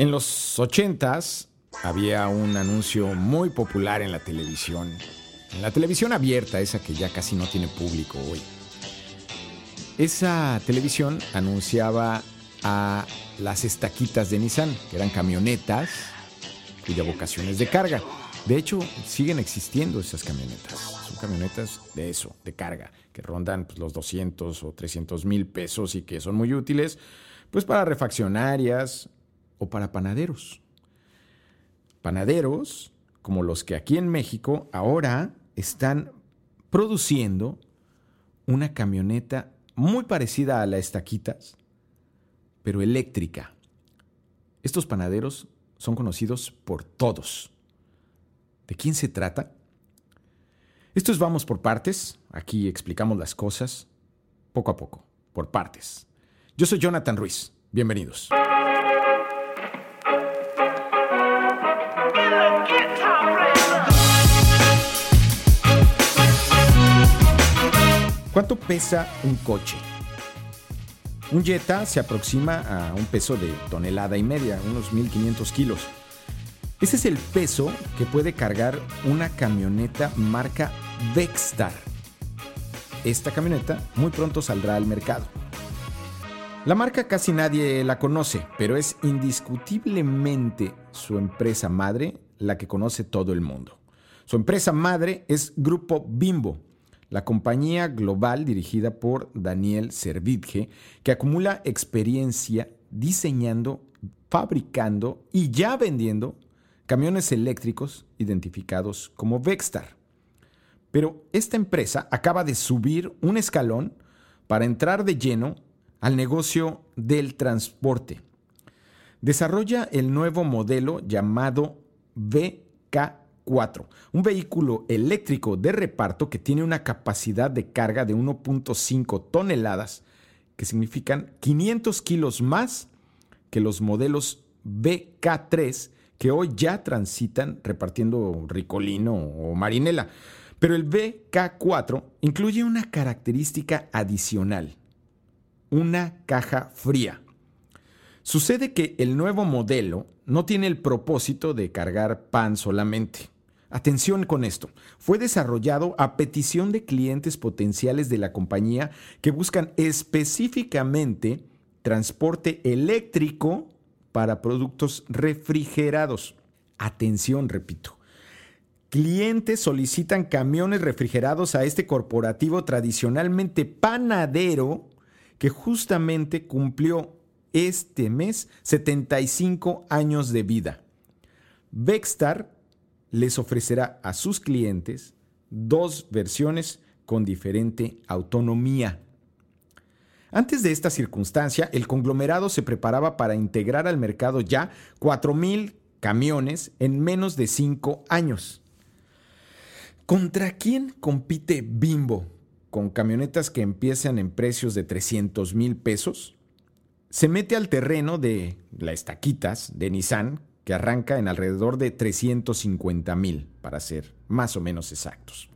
En los 80s había un anuncio muy popular en la televisión. En la televisión abierta, esa que ya casi no tiene público hoy. Esa televisión anunciaba a las estaquitas de Nissan, que eran camionetas cuya vocación es de carga. De hecho, siguen existiendo esas camionetas. Son camionetas de eso, de carga, que rondan pues, los 200 o 300 mil pesos y que son muy útiles pues para refaccionarias o para panaderos. Panaderos como los que aquí en México ahora están produciendo una camioneta muy parecida a la estaquitas, pero eléctrica. Estos panaderos son conocidos por todos. ¿De quién se trata? Esto es Vamos por Partes. Aquí explicamos las cosas poco a poco, por partes. Yo soy Jonathan Ruiz. Bienvenidos. ¿Cuánto pesa un coche? Un Jetta se aproxima a un peso de tonelada y media, unos 1500 kilos. Ese es el peso que puede cargar una camioneta marca Vexstar. Esta camioneta muy pronto saldrá al mercado. La marca casi nadie la conoce, pero es indiscutiblemente su empresa madre la que conoce todo el mundo. Su empresa madre es Grupo Bimbo, la compañía global dirigida por Daniel Servitje, que acumula experiencia diseñando, fabricando y ya vendiendo camiones eléctricos identificados como Vexstar. Pero esta empresa acaba de subir un escalón para entrar de lleno al negocio del transporte. Desarrolla el nuevo modelo llamado VK un vehículo eléctrico de reparto que tiene una capacidad de carga de 1.5 toneladas, que significan 500 kilos más que los modelos BK3 que hoy ya transitan repartiendo Ricolino o Marinela. Pero el BK4 incluye una característica adicional, una caja fría. Sucede que el nuevo modelo no tiene el propósito de cargar pan solamente. Atención con esto. Fue desarrollado a petición de clientes potenciales de la compañía que buscan específicamente transporte eléctrico para productos refrigerados. Atención, repito. Clientes solicitan camiones refrigerados a este corporativo tradicionalmente panadero que justamente cumplió este mes 75 años de vida. Vexstar les ofrecerá a sus clientes dos versiones con diferente autonomía. Antes de esta circunstancia, el conglomerado se preparaba para integrar al mercado ya 4.000 camiones en menos de 5 años. ¿Contra quién compite Bimbo con camionetas que empiezan en precios de 300 mil pesos? Se mete al terreno de la estaquitas de Nissan, que arranca en alrededor de 350 mil, para ser más o menos exactos.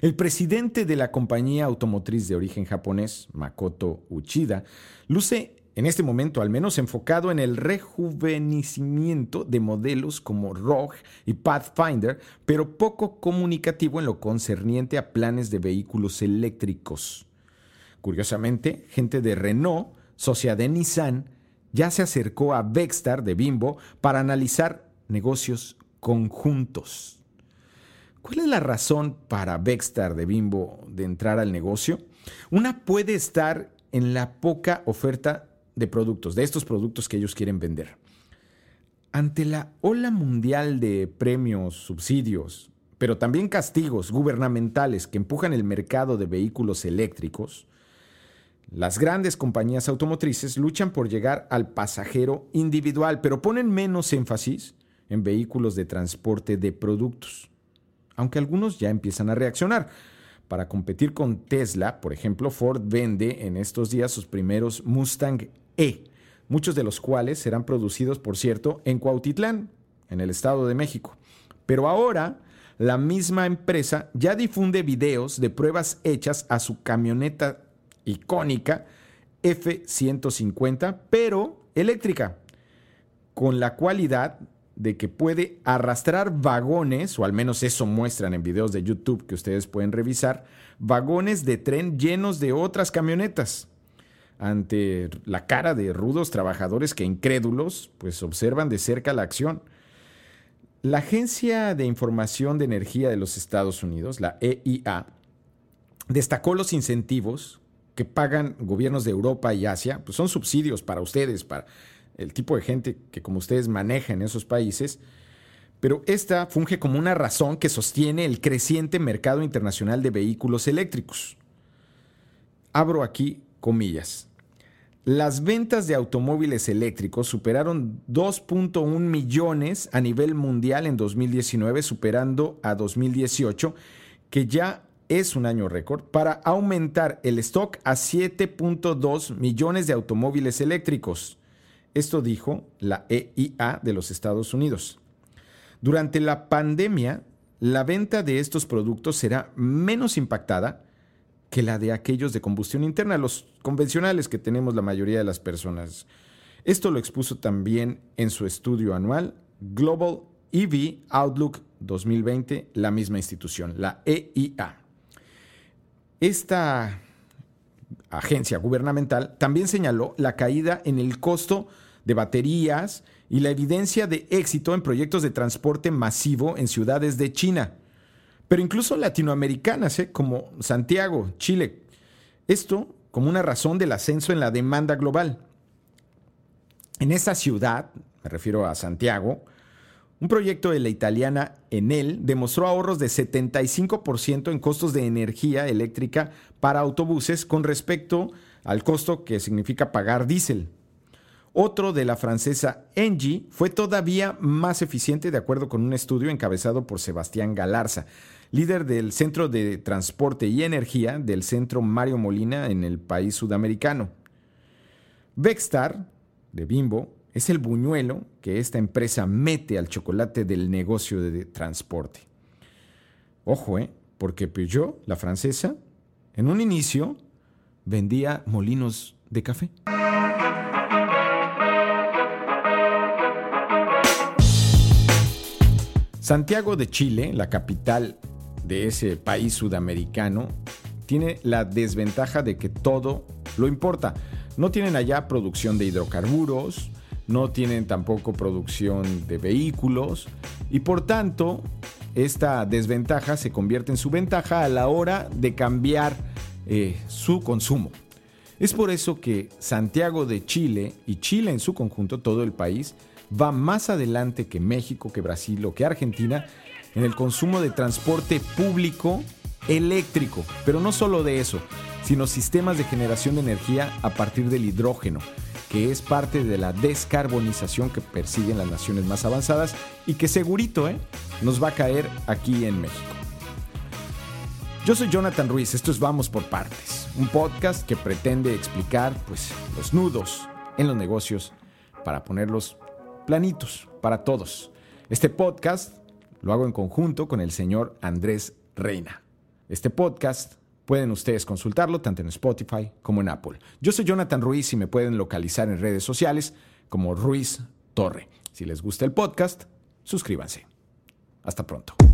El presidente de la compañía automotriz de origen japonés, Makoto Uchida, luce en este momento al menos enfocado en el rejuvenecimiento de modelos como Rogue y Pathfinder, pero poco comunicativo en lo concerniente a planes de vehículos eléctricos. Curiosamente, gente de Renault, socia de Nissan, ya se acercó a Vexstar de Bimbo para analizar negocios conjuntos. ¿Cuál es la razón para Vexstar de Bimbo de entrar al negocio? Una puede estar en la poca oferta de productos, de estos productos que ellos quieren vender. Ante la ola mundial de premios, subsidios, pero también castigos gubernamentales que empujan el mercado de vehículos eléctricos, las grandes compañías automotrices luchan por llegar al pasajero individual, pero ponen menos énfasis en vehículos de transporte de productos, aunque algunos ya empiezan a reaccionar. Para competir con Tesla, por ejemplo, Ford vende en estos días sus primeros Mustang E, muchos de los cuales serán producidos, por cierto, en Cuautitlán, en el Estado de México. Pero ahora la misma empresa ya difunde videos de pruebas hechas a su camioneta icónica F-150, pero eléctrica. con la cualidad de que puede arrastrar vagones, o al menos eso muestran en videos de YouTube que ustedes pueden revisar, vagones de tren llenos de otras camionetas. Ante la cara de rudos trabajadores que incrédulos, pues observan de cerca la acción. La Agencia de Información de Energía de los Estados Unidos, la EIA, destacó los incentivos que pagan gobiernos de Europa y Asia, pues son subsidios para ustedes, para el tipo de gente que como ustedes manejan en esos países, pero esta funge como una razón que sostiene el creciente mercado internacional de vehículos eléctricos. Abro aquí comillas. Las ventas de automóviles eléctricos superaron 2.1 millones a nivel mundial en 2019, superando a 2018, que ya es un año récord, para aumentar el stock a 7.2 millones de automóviles eléctricos. Esto dijo la EIA de los Estados Unidos. Durante la pandemia, la venta de estos productos será menos impactada que la de aquellos de combustión interna, los convencionales que tenemos la mayoría de las personas. Esto lo expuso también en su estudio anual Global EV Outlook 2020, la misma institución, la EIA. Esta agencia gubernamental también señaló la caída en el costo de baterías y la evidencia de éxito en proyectos de transporte masivo en ciudades de China pero incluso latinoamericanas, ¿eh? como Santiago, Chile. Esto como una razón del ascenso en la demanda global. En esa ciudad, me refiero a Santiago, un proyecto de la italiana Enel demostró ahorros de 75% en costos de energía eléctrica para autobuses con respecto al costo que significa pagar diésel. Otro de la francesa Engie fue todavía más eficiente de acuerdo con un estudio encabezado por Sebastián Galarza líder del Centro de Transporte y Energía del Centro Mario Molina en el país sudamericano. Vextar, de Bimbo, es el buñuelo que esta empresa mete al chocolate del negocio de transporte. Ojo, ¿eh? porque Peugeot, la francesa, en un inicio vendía molinos de café. Santiago de Chile, la capital de ese país sudamericano tiene la desventaja de que todo lo importa. No tienen allá producción de hidrocarburos, no tienen tampoco producción de vehículos y por tanto esta desventaja se convierte en su ventaja a la hora de cambiar eh, su consumo. Es por eso que Santiago de Chile y Chile en su conjunto, todo el país, va más adelante que México, que Brasil o que Argentina en el consumo de transporte público eléctrico, pero no solo de eso, sino sistemas de generación de energía a partir del hidrógeno, que es parte de la descarbonización que persiguen las naciones más avanzadas y que segurito ¿eh? nos va a caer aquí en México. Yo soy Jonathan Ruiz, esto es Vamos por Partes, un podcast que pretende explicar pues, los nudos en los negocios para ponerlos planitos para todos. Este podcast lo hago en conjunto con el señor Andrés Reina. Este podcast pueden ustedes consultarlo tanto en Spotify como en Apple. Yo soy Jonathan Ruiz y me pueden localizar en redes sociales como Ruiz Torre. Si les gusta el podcast, suscríbanse. Hasta pronto.